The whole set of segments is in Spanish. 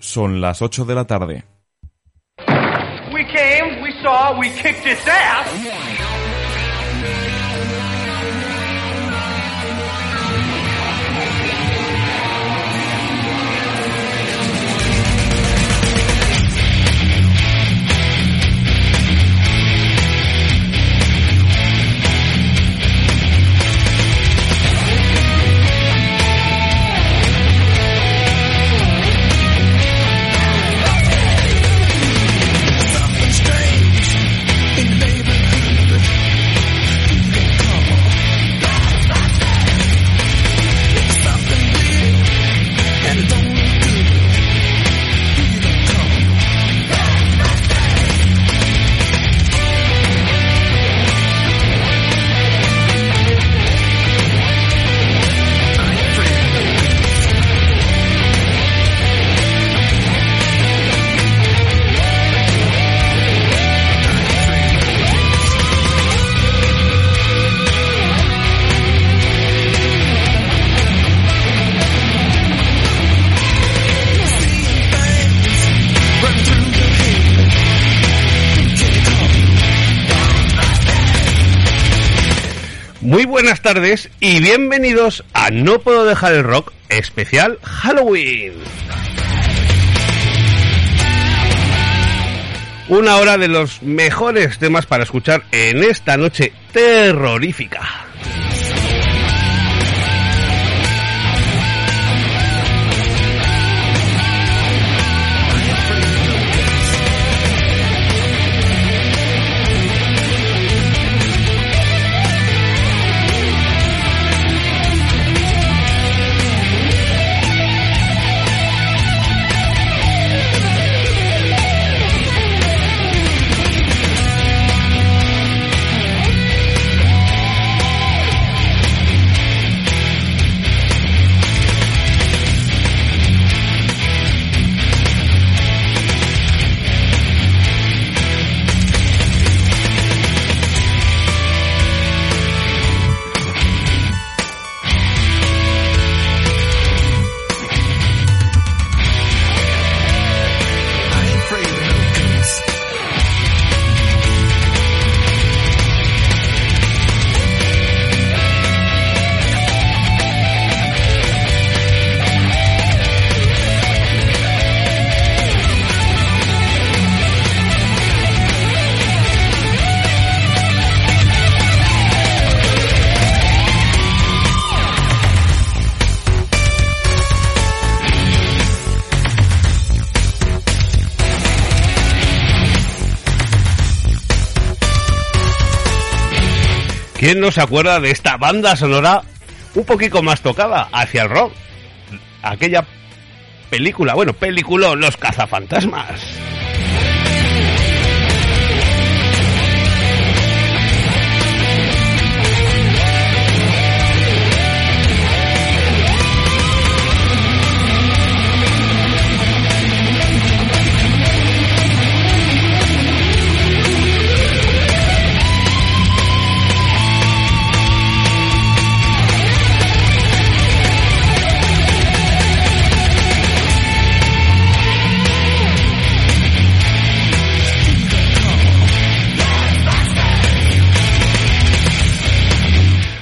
Son las 8 de la tarde. We came, we saw, we kicked. Buenas tardes y bienvenidos a No Puedo Dejar el Rock especial Halloween. Una hora de los mejores temas para escuchar en esta noche terrorífica. Se acuerda de esta banda sonora un poquito más tocada hacia el rock? Aquella película, bueno, película Los cazafantasmas.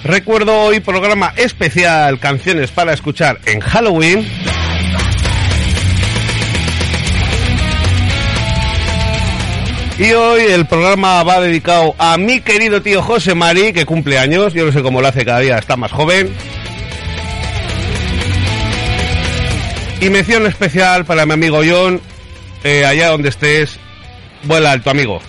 Recuerdo hoy programa especial Canciones para escuchar en Halloween. Y hoy el programa va dedicado a mi querido tío José Mari, que cumple años. Yo no sé cómo lo hace cada día, está más joven. Y mención especial para mi amigo John, eh, allá donde estés, vuela alto amigo.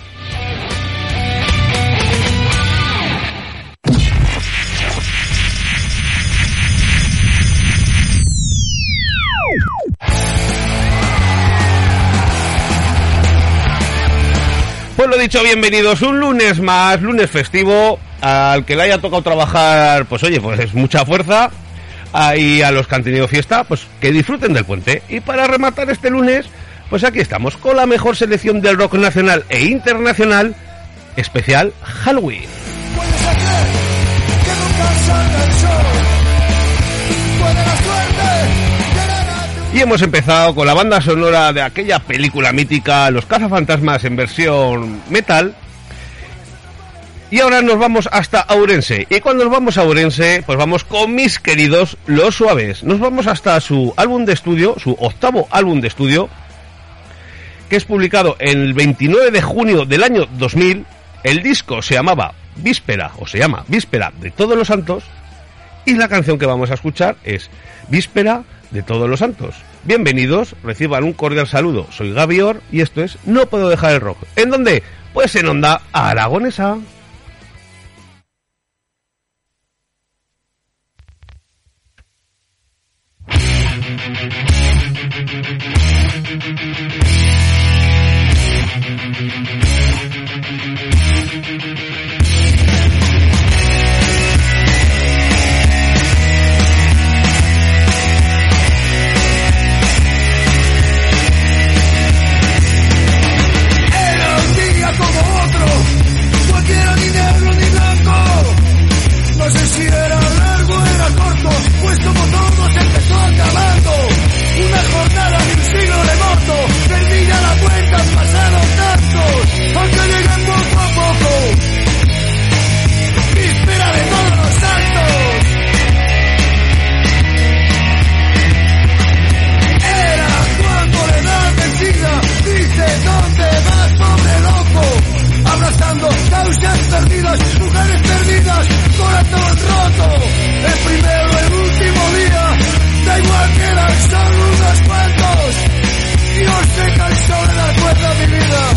Pues lo dicho, bienvenidos un lunes más, lunes festivo, al que le haya tocado trabajar, pues oye, pues mucha fuerza, y a los que han tenido fiesta, pues que disfruten del puente. Y para rematar este lunes, pues aquí estamos con la mejor selección del rock nacional e internacional, especial Halloween. Y hemos empezado con la banda sonora de aquella película mítica, Los cazafantasmas en versión metal. Y ahora nos vamos hasta Aurense. Y cuando nos vamos a Aurense, pues vamos con mis queridos Los Suaves. Nos vamos hasta su álbum de estudio, su octavo álbum de estudio, que es publicado el 29 de junio del año 2000. El disco se llamaba Víspera, o se llama Víspera de Todos los Santos. Y la canción que vamos a escuchar es Víspera de Todos los Santos. Bienvenidos, reciban un cordial saludo. Soy Gavior y esto es No Puedo Dejar el Rock. ¿En dónde? Pues en Onda Aragonesa. mujeres perdidas, corazón roto. El primero, el último día, da igual que las son unos cuantos. Dios se cansó de dar cuenta vivida.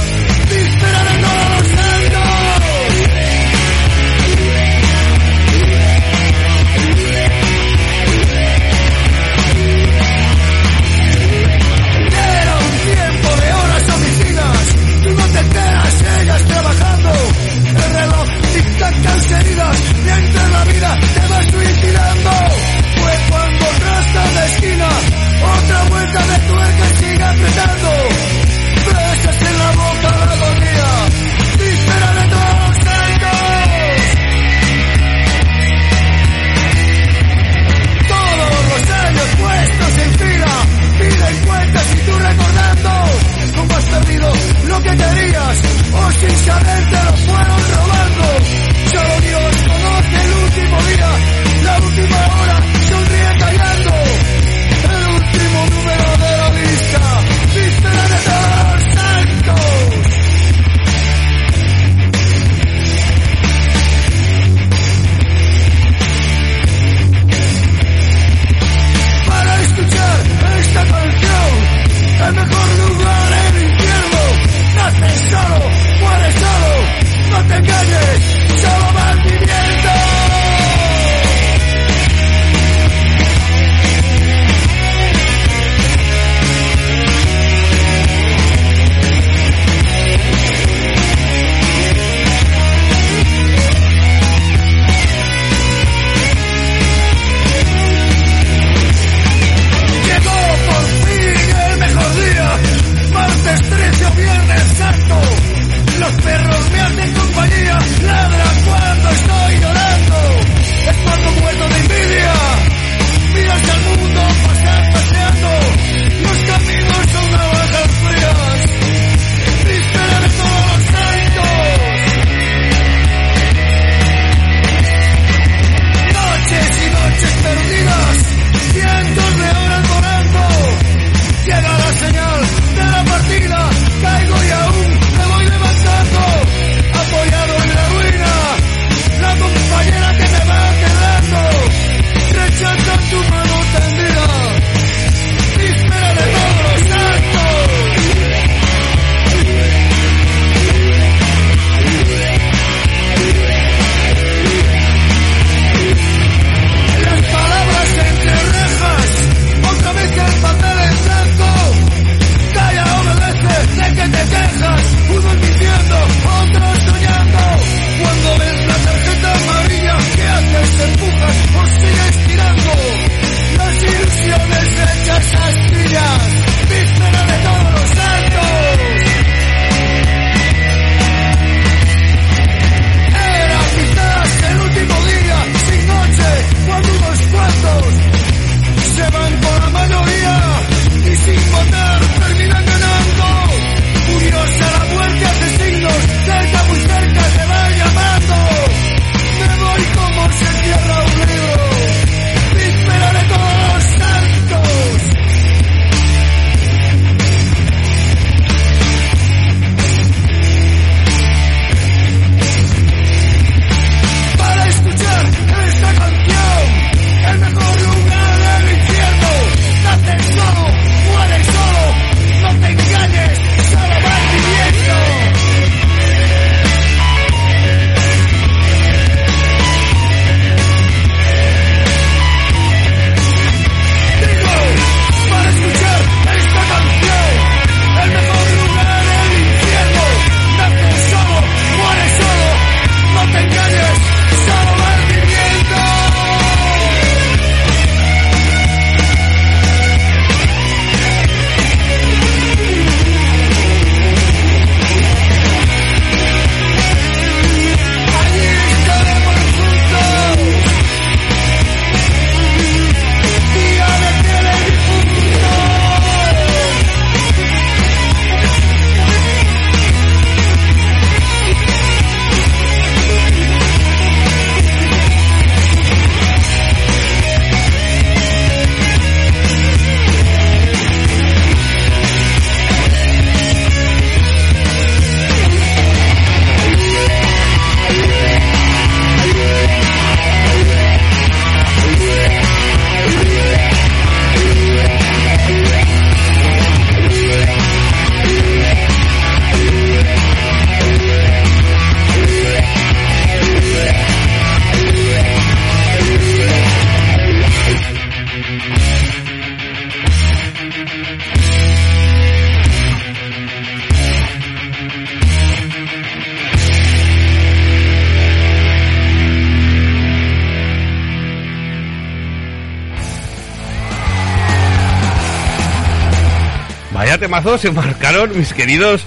Se marcaron mis queridos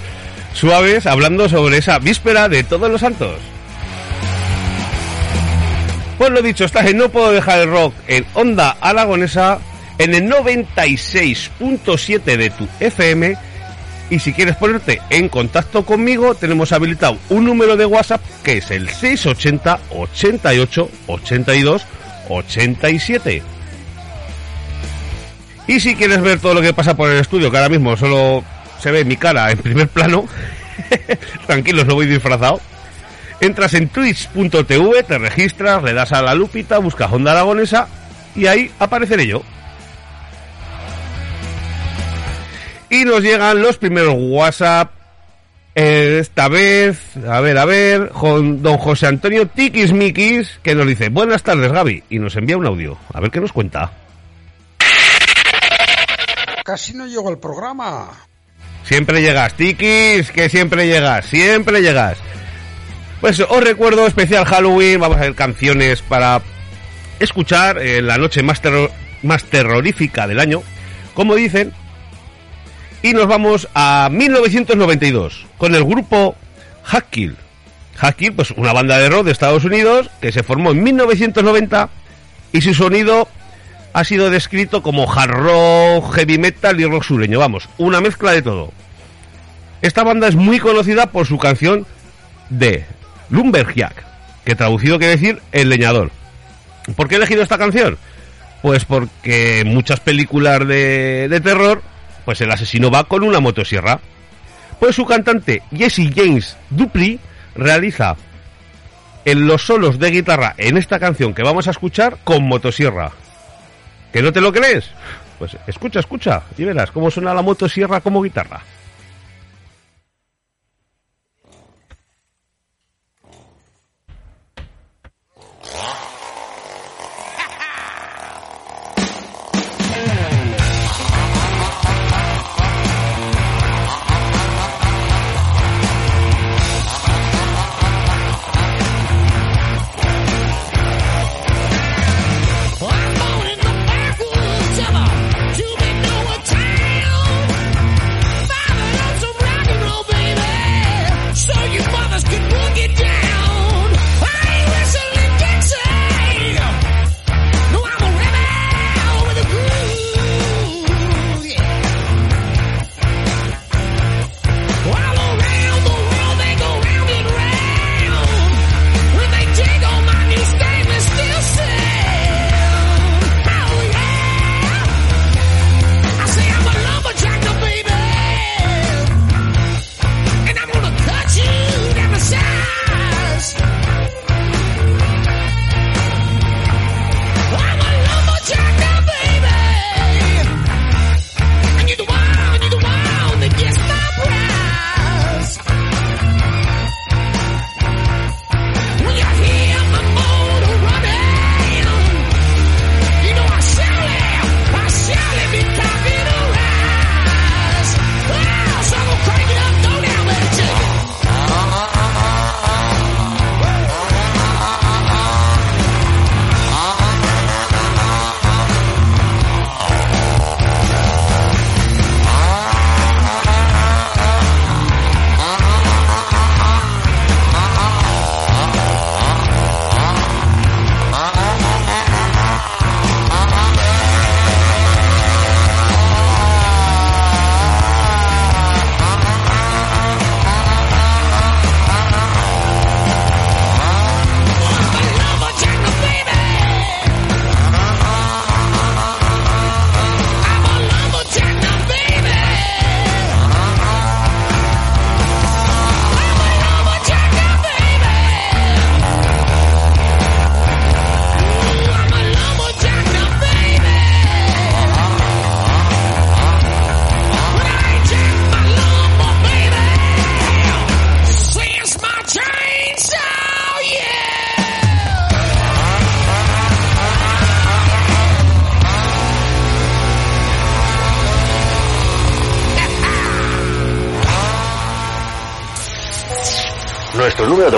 suaves hablando sobre esa víspera de todos los santos. Pues lo dicho, estás en No Puedo Dejar el Rock en Onda Aragonesa en el 96.7 de tu FM y si quieres ponerte en contacto conmigo tenemos habilitado un número de WhatsApp que es el 680 88 82 87. Y si quieres ver todo lo que pasa por el estudio, que ahora mismo solo se ve mi cara en primer plano, tranquilos, no voy disfrazado. Entras en twitch.tv, te registras, le das a la lupita, buscas Honda Aragonesa y ahí apareceré yo. Y nos llegan los primeros WhatsApp. esta vez, a ver, a ver, don José Antonio Tikis Mikis, que nos dice, buenas tardes Gaby, y nos envía un audio. A ver qué nos cuenta. Casi no llego al programa. Siempre llegas, Tikis, que siempre llegas, siempre llegas. Pues os recuerdo, especial Halloween, vamos a ver canciones para escuchar en la noche más, terror- más terrorífica del año, como dicen. Y nos vamos a 1992 con el grupo Hackkill. Hackkill, pues una banda de rock de Estados Unidos que se formó en 1990 y su sonido ha sido descrito como hard rock, heavy metal y rock sureño. Vamos, una mezcla de todo. Esta banda es muy conocida por su canción de Lumberjack, que traducido quiere decir el leñador. ¿Por qué he elegido esta canción? Pues porque en muchas películas de, de terror, pues el asesino va con una motosierra. Pues su cantante Jesse James Dupree realiza en los solos de guitarra en esta canción que vamos a escuchar con motosierra. ¿Que no te lo crees? Pues escucha, escucha y verás cómo suena la motosierra como guitarra.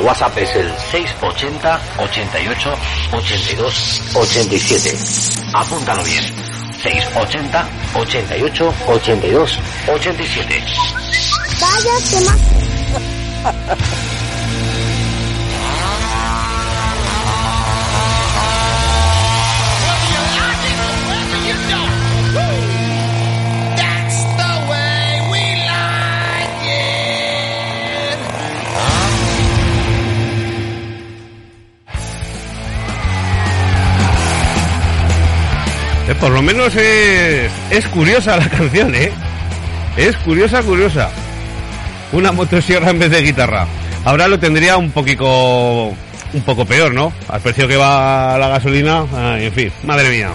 WhatsApp es el 680 88 82 87. Apúntalo bien. 680 88 82 87. Vaya temazo. por lo menos es, es curiosa la canción, ¿eh? Es curiosa, curiosa. Una motosierra en vez de guitarra. Ahora lo tendría un poquito, un poco peor, ¿no? Al precio que va la gasolina, en fin, madre mía.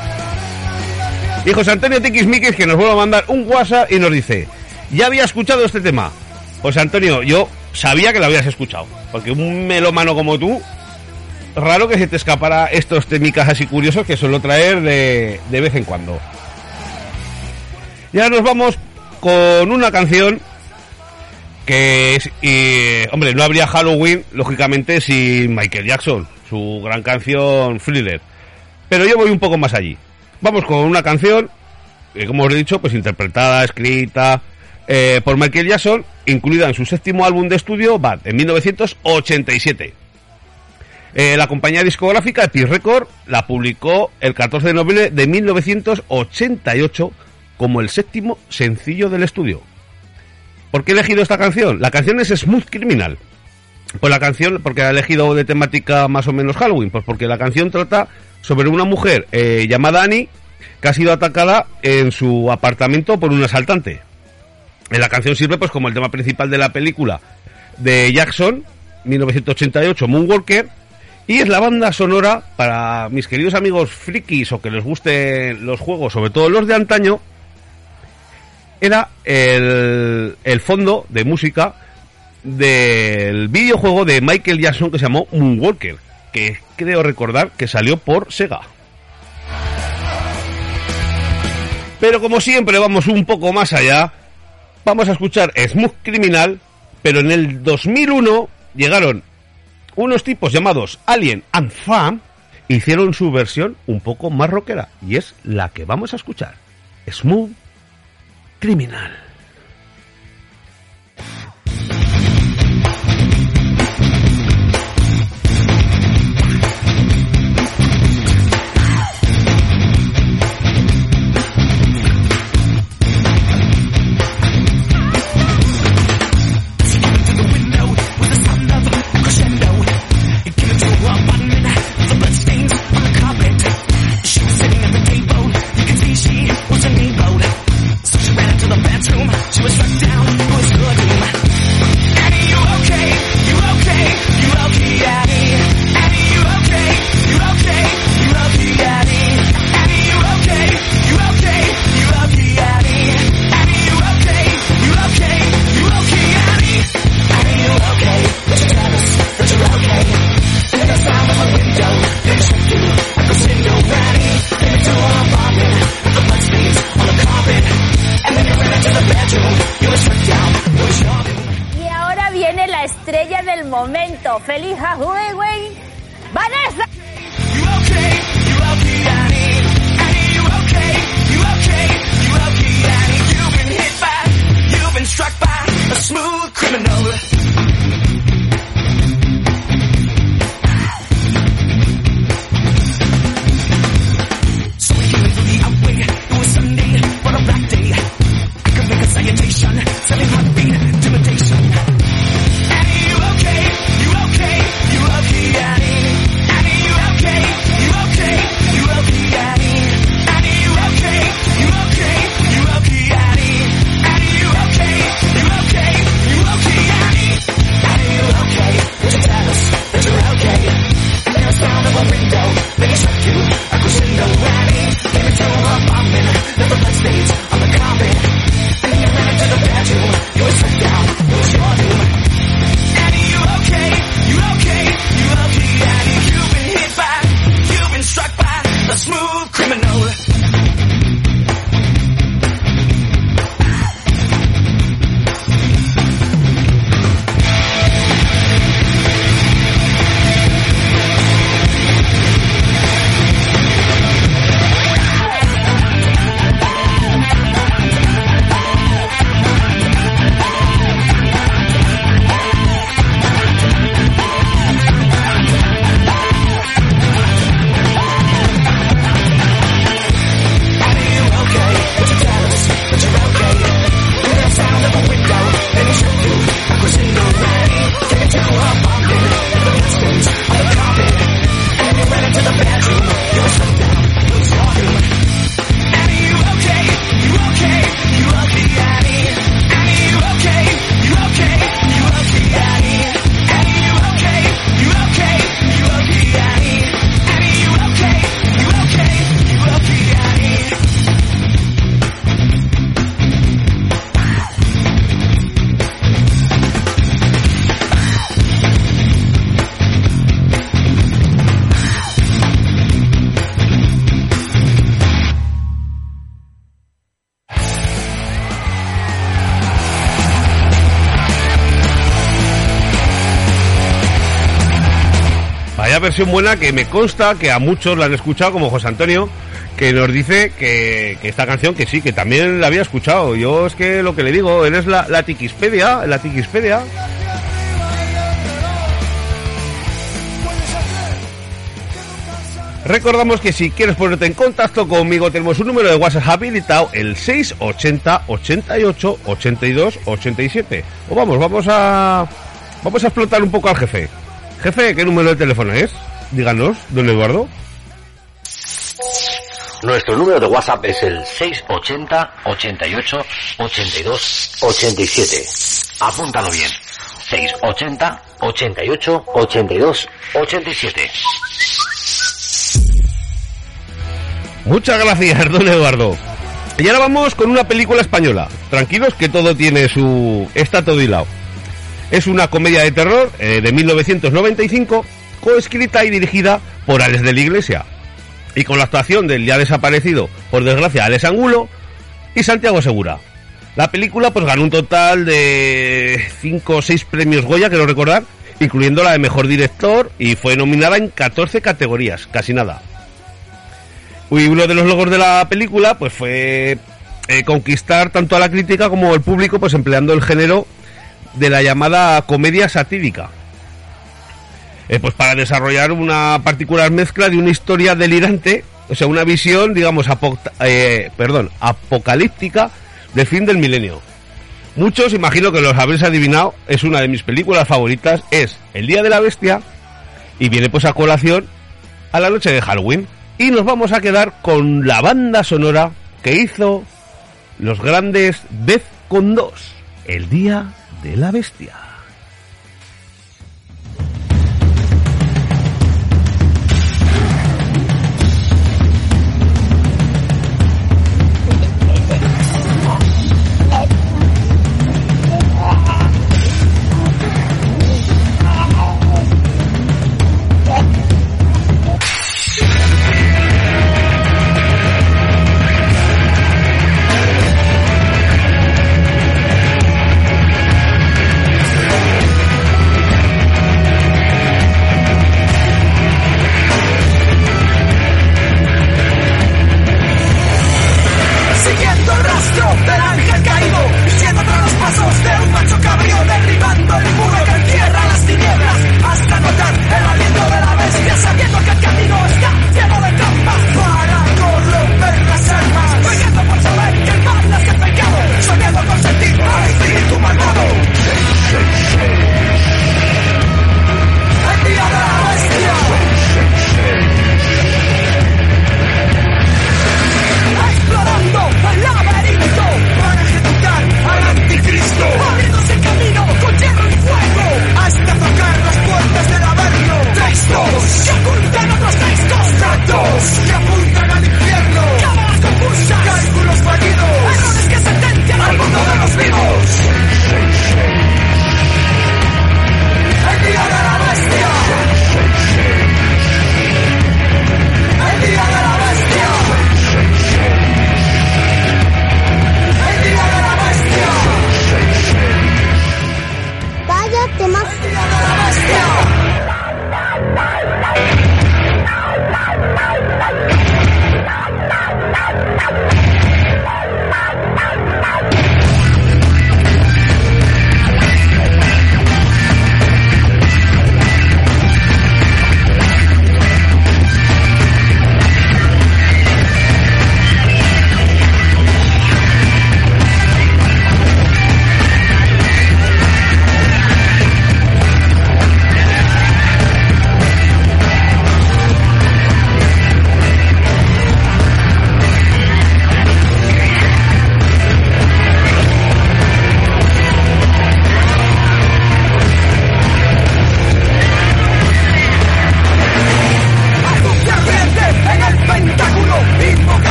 Y José Antonio Tiquismiquis que nos vuelve a mandar un WhatsApp y nos dice, ya había escuchado este tema. José Antonio, yo sabía que lo habías escuchado, porque un melómano como tú, raro que se te escapara estos temicas así curiosos que suelo traer de, de vez en cuando. Ya nos vamos con una canción que es, y, hombre, no habría Halloween, lógicamente, sin Michael Jackson, su gran canción Thriller. Pero yo voy un poco más allí. Vamos con una canción, como os he dicho, pues interpretada, escrita eh, por Michael Jackson, incluida en su séptimo álbum de estudio, Bad, en 1987. Eh, la compañía discográfica Epic Record la publicó el 14 de noviembre de 1988 como el séptimo sencillo del estudio. ¿Por qué he elegido esta canción? La canción es Smooth Criminal. Pues la canción, porque ha elegido de temática más o menos Halloween, pues porque la canción trata sobre una mujer eh, llamada Annie que ha sido atacada en su apartamento por un asaltante. En la canción sirve pues como el tema principal de la película de Jackson, 1988, Moonwalker, y es la banda sonora para mis queridos amigos frikis o que les gusten los juegos, sobre todo los de antaño, era el, el fondo de música del videojuego de Michael Jackson que se llamó Moonwalker, que creo recordar que salió por Sega. Pero como siempre vamos un poco más allá, vamos a escuchar Smooth Criminal, pero en el 2001 llegaron unos tipos llamados Alien and Fam hicieron su versión un poco más rockera y es la que vamos a escuchar. Smooth Criminal. Shut down. Versión buena que me consta que a muchos la han escuchado, como José Antonio, que nos dice que, esta canción que sí, que también la había escuchado. Yo es que lo que le digo, él es la, la Tiquispedia, la Tiquispedia. Recordamos que si quieres ponerte en contacto conmigo tenemos un número de WhatsApp habilitado, el 680 88 82 87. O vamos, vamos a vamos a explotar un poco al jefe. Jefe, ¿qué número de teléfono es? Díganos, don Eduardo. Nuestro número de WhatsApp es el 680 88 82 87. Apúntalo bien. 680 88 82 87. Muchas gracias, don Eduardo. Y ahora vamos con una película española. Tranquilos que todo tiene su... está todo hilado. Es una comedia de terror eh, de 1995, coescrita y dirigida por Alex de la Iglesia. Y con la actuación del ya desaparecido, por desgracia, Alex Angulo y Santiago Segura. La película pues ganó un total de 5 o 6 premios Goya, quiero recordar, incluyendo la de Mejor Director, y fue nominada en 14 categorías, casi nada. Y uno de los logros de la película pues fue eh, conquistar tanto a la crítica como al público pues empleando el género de la llamada comedia satírica. Eh, pues para desarrollar una particular mezcla de una historia delirante, o sea, una visión, digamos, eh, perdón, apocalíptica del fin del milenio. Muchos, imagino que los habréis adivinado, es una de mis películas favoritas, es El Día de la Bestia, y viene pues a colación a la noche de Halloween. Y nos vamos a quedar con la banda sonora que hizo los grandes Dez con dos, El Día de la Bestia. rastro del ángel caído, siguiendo tras los pasos de un macho cabrío derribando el muro.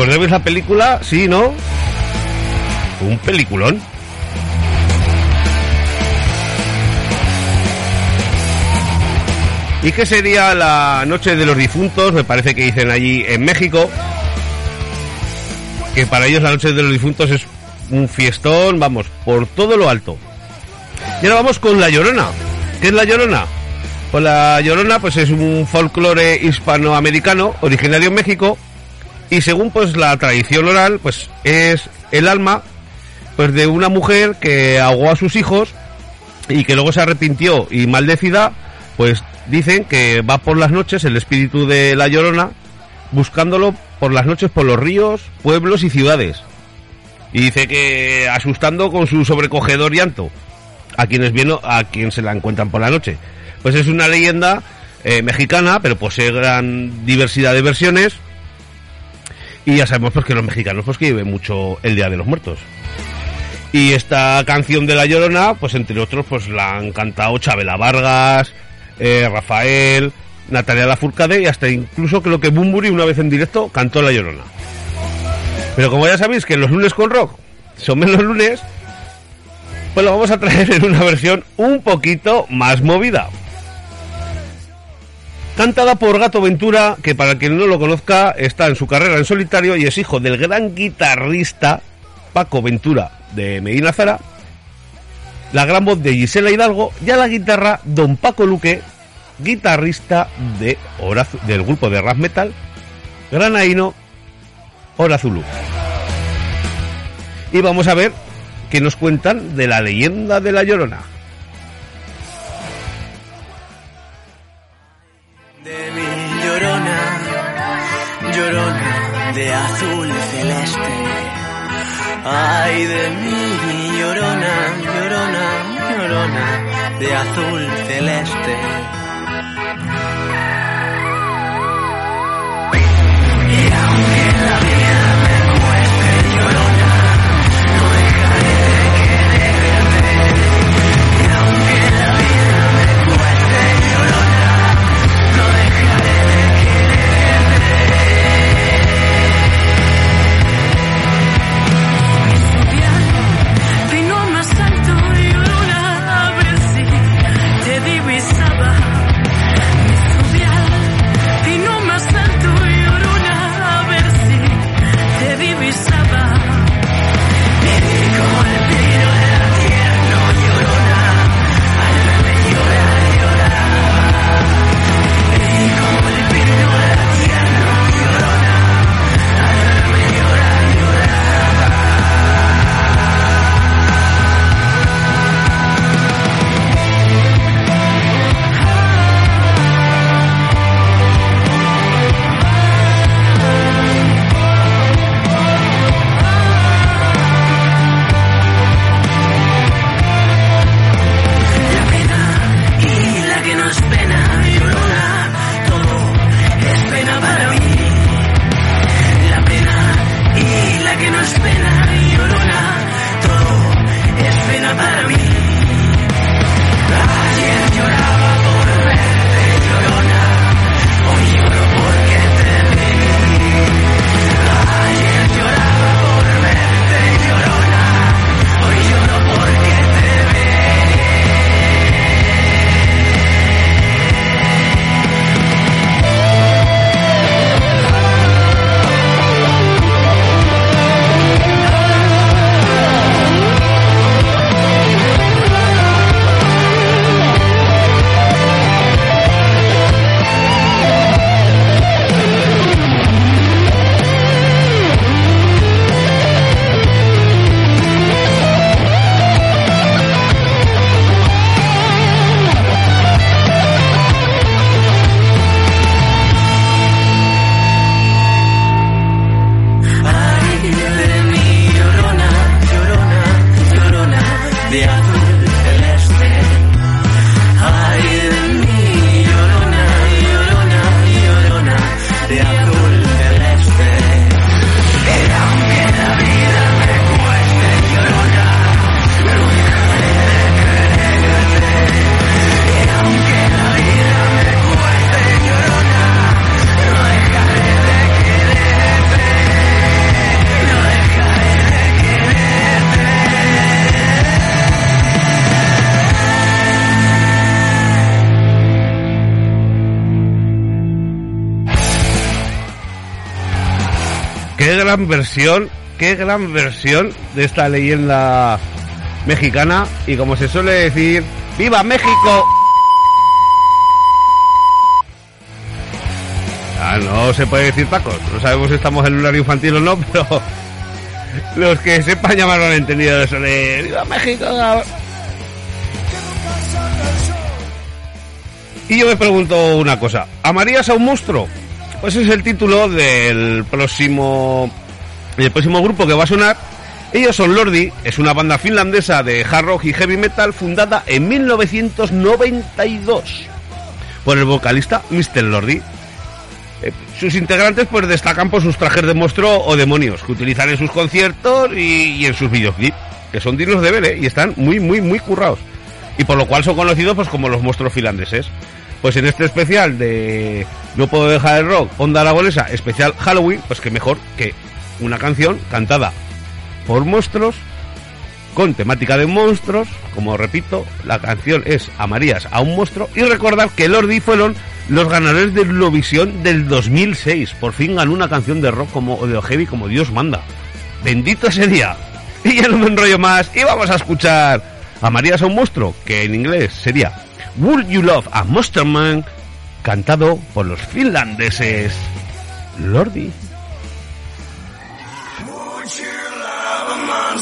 ¿Recordéis la película? Sí, ¿no? Un peliculón. ¿Y qué sería la Noche de los Difuntos? Me parece que dicen allí en México. Que para ellos la Noche de los Difuntos es un fiestón, vamos, por todo lo alto. Y ahora vamos con La Llorona. ¿Qué es La Llorona? Pues La Llorona pues es un folclore hispanoamericano originario en México y según pues la tradición oral pues es el alma pues de una mujer que ahogó a sus hijos y que luego se arrepintió y maldecida pues dicen que va por las noches el espíritu de la llorona buscándolo por las noches por los ríos, pueblos y ciudades. Y dice que asustando con su sobrecogedor llanto a quienes vienen, a quien se la encuentran por la noche. Pues es una leyenda eh, mexicana, pero posee gran diversidad de versiones. Y ya sabemos pues que los mexicanos pues que viven mucho el Día de los Muertos. Y esta canción de La Llorona, pues entre otros, pues la han cantado Chabela Vargas, eh, Rafael, Natalia Lafourcade y hasta incluso creo que Bumburi una vez en directo cantó La Llorona. Pero como ya sabéis que los lunes con rock son menos lunes, pues lo vamos a traer en una versión un poquito más movida. Cantada por Gato Ventura, que para quien no lo conozca está en su carrera en solitario y es hijo del gran guitarrista Paco Ventura de Medina Zara, la gran voz de Gisela Hidalgo y a la guitarra Don Paco Luque, guitarrista de del grupo de rap metal granaíno Hora Zulu. Y vamos a ver qué nos cuentan de la leyenda de la Llorona. De mi llorona, llorona de azul celeste. Ay, de mi llorona, llorona, llorona de azul celeste. Gran versión, qué gran versión de esta leyenda mexicana. Y como se suele decir, ¡Viva México! Ah, no se puede decir tacos. No sabemos si estamos en un horario infantil o no, pero los que sepan lo han entendido eso de ¡Viva México! Y yo me pregunto una cosa. ¿Amarías a un monstruo? Pues es el título del próximo del próximo grupo que va a sonar. Ellos son Lordi, es una banda finlandesa de hard rock y heavy metal fundada en 1992 por el vocalista Mr. Lordi. Eh, sus integrantes pues destacan por sus trajes de monstruo o demonios que utilizan en sus conciertos y, y en sus videoclips, que son dignos de ver ¿eh? y están muy muy muy currados. Y por lo cual son conocidos pues como los monstruos finlandeses. Pues en este especial de No puedo dejar el rock, Onda Aragonesa, especial Halloween, pues que mejor que una canción cantada por monstruos con temática de monstruos, como repito, la canción es Amarías a un monstruo y recordar que Lordi fueron los ganadores de Eurovisión del 2006. Por fin ganó una canción de rock como de heavy como Dios manda. Bendito ese día. Y ya no me enrollo más y vamos a escuchar Amarías a un monstruo, que en inglés sería Would You Love a Monster Man, cantado por los finlandeses Lordi.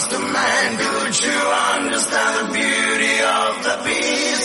to could you understand the beauty of the beast?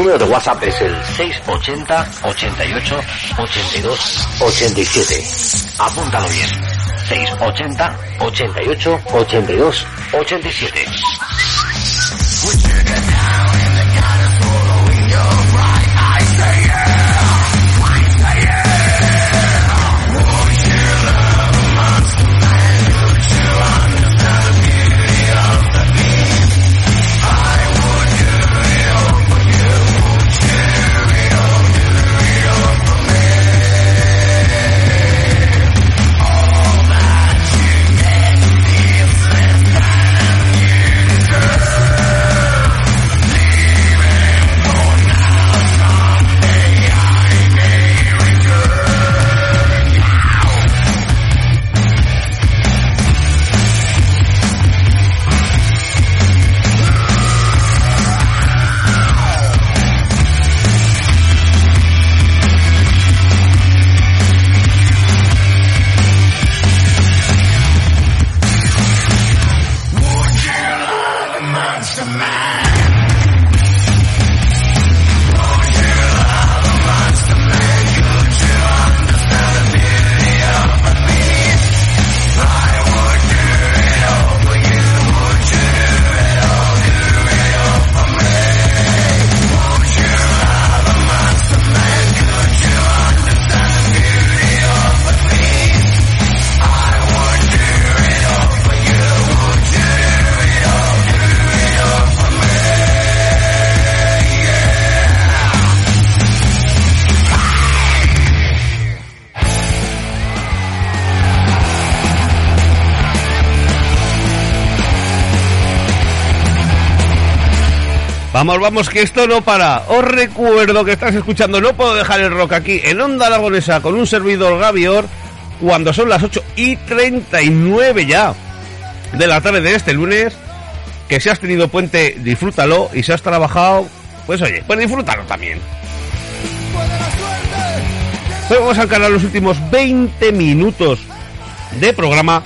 Número de WhatsApp es el 680 88 82 87. Apúntalo bien. 680 88 82 87. Vamos, vamos, que esto no para. Os recuerdo que estás escuchando No Puedo Dejar el Rock aquí en Onda Aragonesa con un servidor Gavior cuando son las 8 y 39 ya de la tarde de este lunes. Que si has tenido puente, disfrútalo y si has trabajado, pues oye, pues disfrútalo también. Hoy vamos a encarar los últimos 20 minutos de programa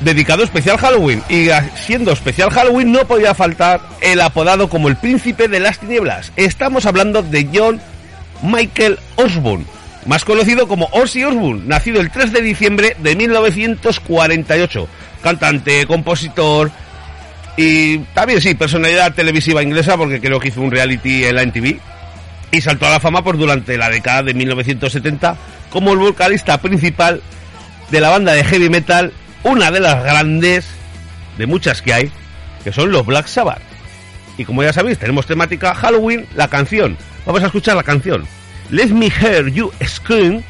dedicado especial Halloween. Y siendo especial Halloween no podía faltar el apodado como el príncipe de las tinieblas. Estamos hablando de John Michael Osborne, más conocido como Ozzy Osbourne, nacido el 3 de diciembre de 1948. Cantante, compositor y también sí, personalidad televisiva inglesa porque creo que hizo un reality en la NTV y saltó a la fama por durante la década de 1970 como el vocalista principal de la banda de heavy metal, una de las grandes, de muchas que hay, que son los Black Sabbath. Y como ya sabéis, tenemos temática Halloween, la canción. Vamos a escuchar la canción. Let Me Hear You Scream,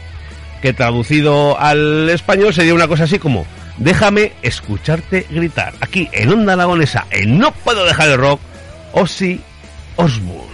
que traducido al español sería una cosa así como Déjame escucharte gritar. Aquí en Onda Aragonesa, en No Puedo Dejar el Rock, Ozzy Osbourne.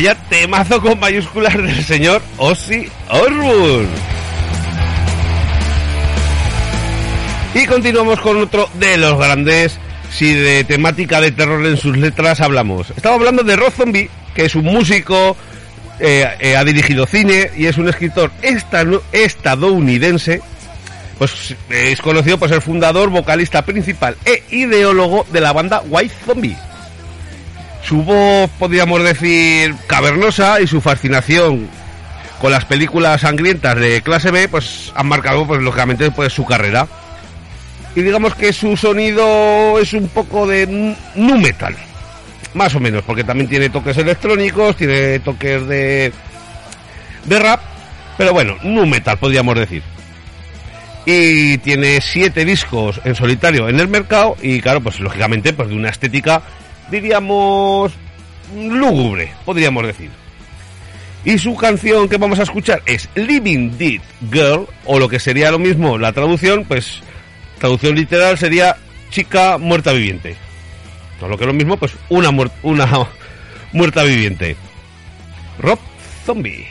Vaya temazo con mayúsculas del señor Ozzy Osbourne. Y continuamos con otro de los grandes, si de temática de terror en sus letras hablamos. Estamos hablando de Rob Zombie, que es un músico, eh, eh, ha dirigido cine y es un escritor estadounidense. Pues es conocido por ser fundador, vocalista principal e ideólogo de la banda White Zombie. Su voz, podríamos decir, cavernosa y su fascinación con las películas sangrientas de clase B, pues han marcado, pues lógicamente, pues su carrera. Y digamos que su sonido es un poco de nu metal. Más o menos, porque también tiene toques electrónicos, tiene toques de, de rap, pero bueno, nu metal podríamos decir. Y tiene siete discos en solitario en el mercado y claro, pues lógicamente pues de una estética, diríamos, lúgubre, podríamos decir. Y su canción que vamos a escuchar es Living Dead Girl, o lo que sería lo mismo la traducción, pues traducción literal sería chica muerta viviente. O lo que es lo mismo, pues una, muer- una muerta viviente. Rob Zombie.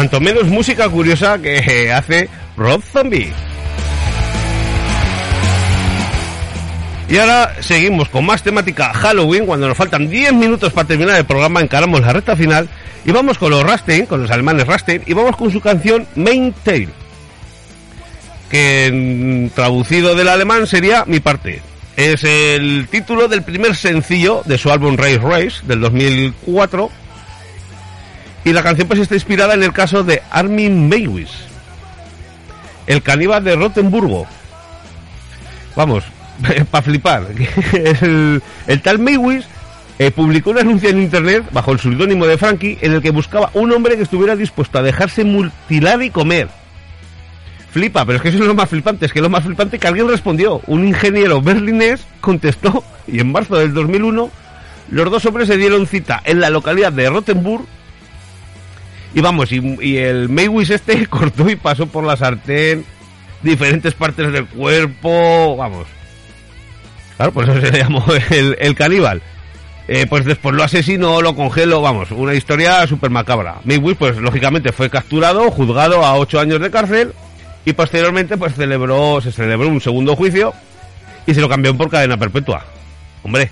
Cuanto menos música curiosa que hace Rob Zombie. Y ahora seguimos con más temática Halloween. Cuando nos faltan 10 minutos para terminar el programa, encaramos la recta final. Y vamos con los Rastein, con los alemanes Rastein, y vamos con su canción Main Tail. Que en traducido del alemán sería Mi parte. Es el título del primer sencillo de su álbum Race Race del 2004. Y la canción pues está inspirada en el caso de Armin Meiwis, el caníbal de Rotenburgo. Vamos, para flipar. El, tal Maywis eh, publicó un anuncio en internet bajo el seudónimo de Frankie en el que buscaba un hombre que estuviera dispuesto a dejarse mutilar y comer. Flipa, pero es que eso es lo más flipante. Es que lo más flipante que alguien respondió. Un ingeniero berlinés contestó y en marzo del 2001 los dos hombres se dieron cita en la localidad de Rottenburg. Y vamos, y, el Maywis este cortó y pasó por la sartén diferentes partes del cuerpo. Vamos, Claro, por eso se le llamó el, el caníbal. Eh, pues después lo asesinó, lo congeló, vamos, una historia súper macabra. Mayweather, pues lógicamente fue capturado, juzgado a ocho años de cárcel y posteriormente pues celebró, se celebró un segundo juicio y se lo cambió por cadena perpetua. Hombre,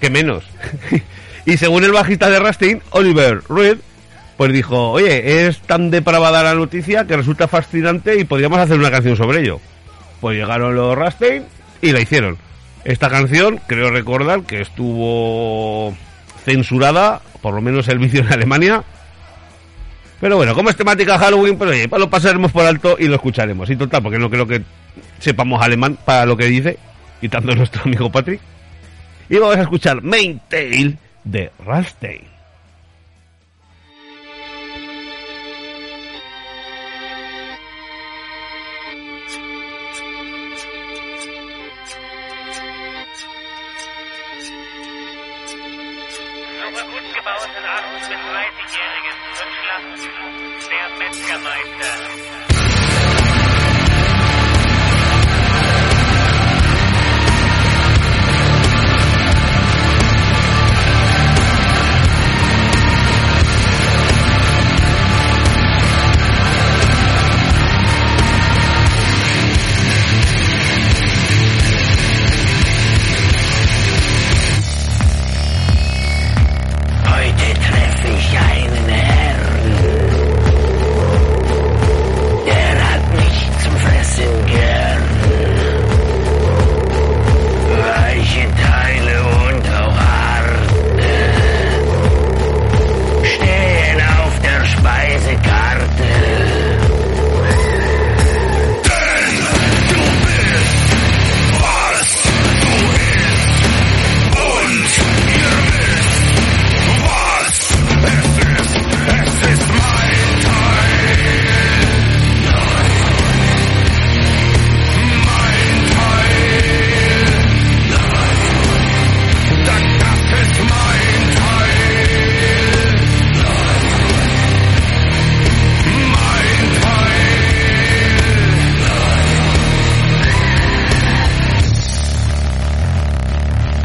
que menos. y según el bajista de Rastin, Oliver Reed, pues dijo, oye, es tan depravada la noticia que resulta fascinante y podríamos hacer una canción sobre ello. Pues llegaron los Rastin y la hicieron. Esta canción, creo recordar que estuvo censurada, por lo menos el vídeo en Alemania. Pero bueno, como es temática Halloween, pues oye, lo pasaremos por alto y lo escucharemos. Y total, porque no creo que sepamos alemán para lo que dice, quitando nuestro amigo Patrick. Y vamos a escuchar Main Tail de Rammstein.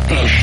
fish.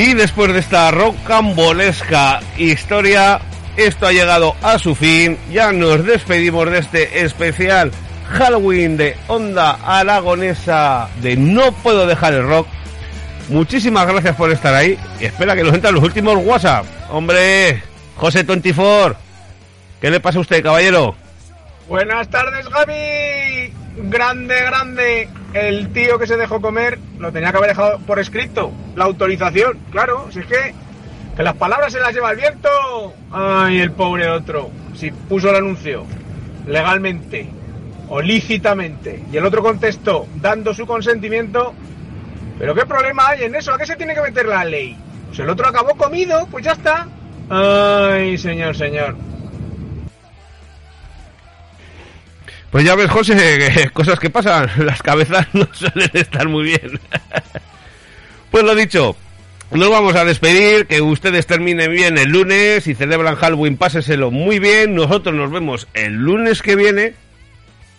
Y después de esta rocambolesca historia, esto ha llegado a su fin. Ya nos despedimos de este especial Halloween de Onda Aragonesa de No Puedo Dejar el Rock. Muchísimas gracias por estar ahí y espera que nos entren los últimos WhatsApp. Hombre, José 24, ¿qué le pasa a usted, caballero? Buenas tardes, Gaby. Grande, grande. El tío que se dejó comer lo tenía que haber dejado por escrito. La autorización, claro. Si es que, que las palabras se las lleva el viento. Ay, el pobre otro. Si puso el anuncio legalmente o lícitamente y el otro contestó dando su consentimiento. Pero qué problema hay en eso. ¿A qué se tiene que meter la ley? Pues el otro acabó comido, pues ya está. Ay, señor, señor. Pues ya ves, José, que cosas que pasan. Las cabezas no suelen estar muy bien. Pues lo dicho, nos vamos a despedir. Que ustedes terminen bien el lunes y celebran Halloween, páseselo muy bien. Nosotros nos vemos el lunes que viene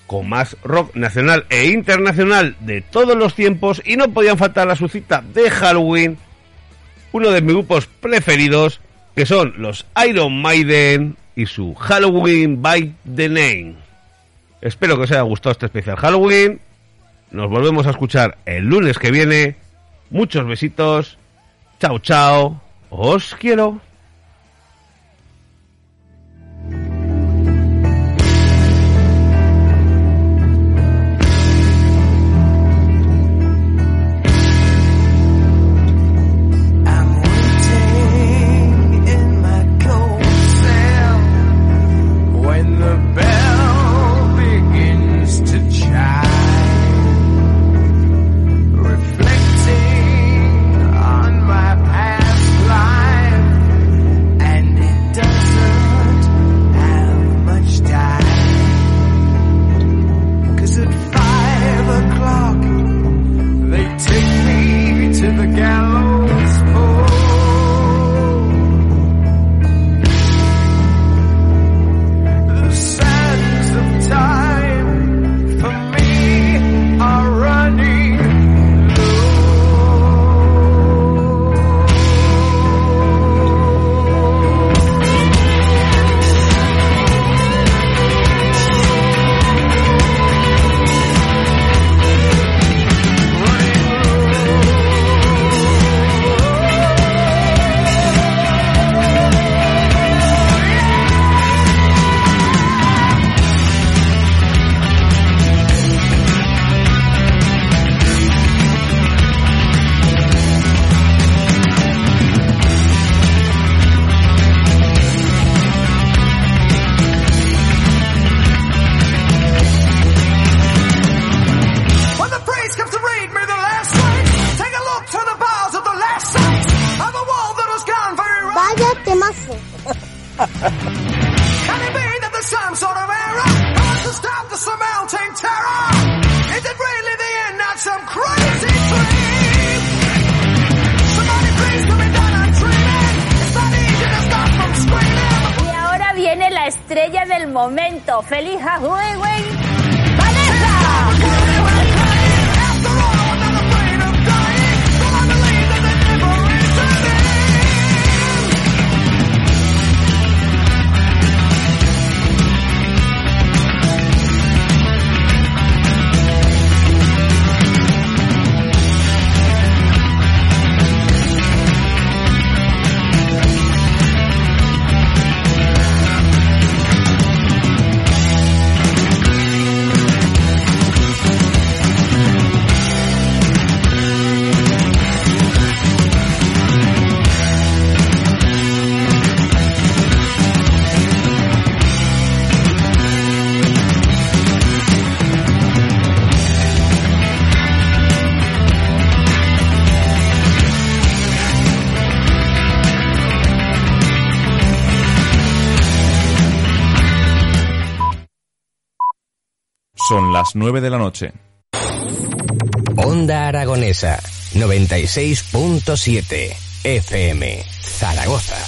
con más rock nacional e internacional de todos los tiempos. Y no podían faltar a su cita de Halloween uno de mis grupos preferidos, que son los Iron Maiden y su Halloween by the Name. Espero que os haya gustado este especial Halloween. Nos volvemos a escuchar el lunes que viene. Muchos besitos. Chao, chao. Os quiero. ¡Feliz Halloween! Las 9 de la noche. Onda Aragonesa 96.7 FM Zaragoza.